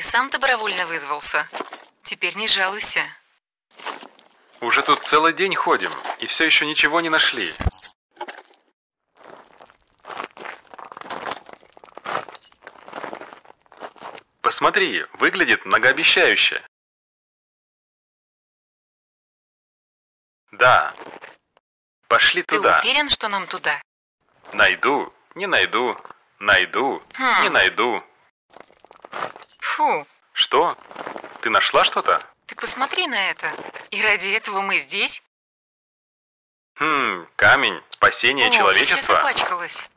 сам добровольно вызвался. Теперь не жалуйся. Уже тут целый день ходим, и все еще ничего не нашли. Посмотри, выглядит многообещающе. Да. Пошли Ты туда. уверен, что нам туда? Найду, не найду, найду, Хм. не найду. Фу, Что? Ты нашла что-то? ты посмотри на это. И ради этого мы здесь? Хм, камень, спасение О, я человечества. запачкалась.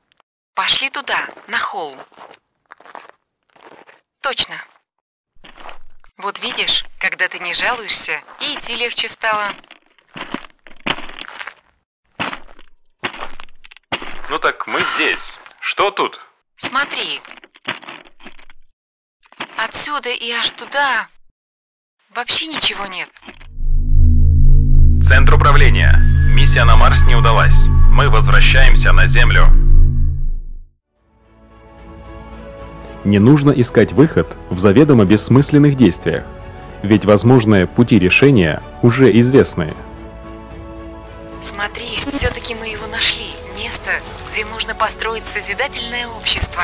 Пошли туда, на холм. Точно. Вот видишь, когда ты не жалуешься, и идти легче стало. Ну так мы здесь. Что тут? Смотри. Отсюда и аж туда вообще ничего нет. Центр управления. Миссия на Марс не удалась. Мы возвращаемся на Землю. Не нужно искать выход в заведомо бессмысленных действиях, ведь возможные пути решения уже известны. Смотри, все-таки мы его нашли. Место, где можно построить созидательное общество.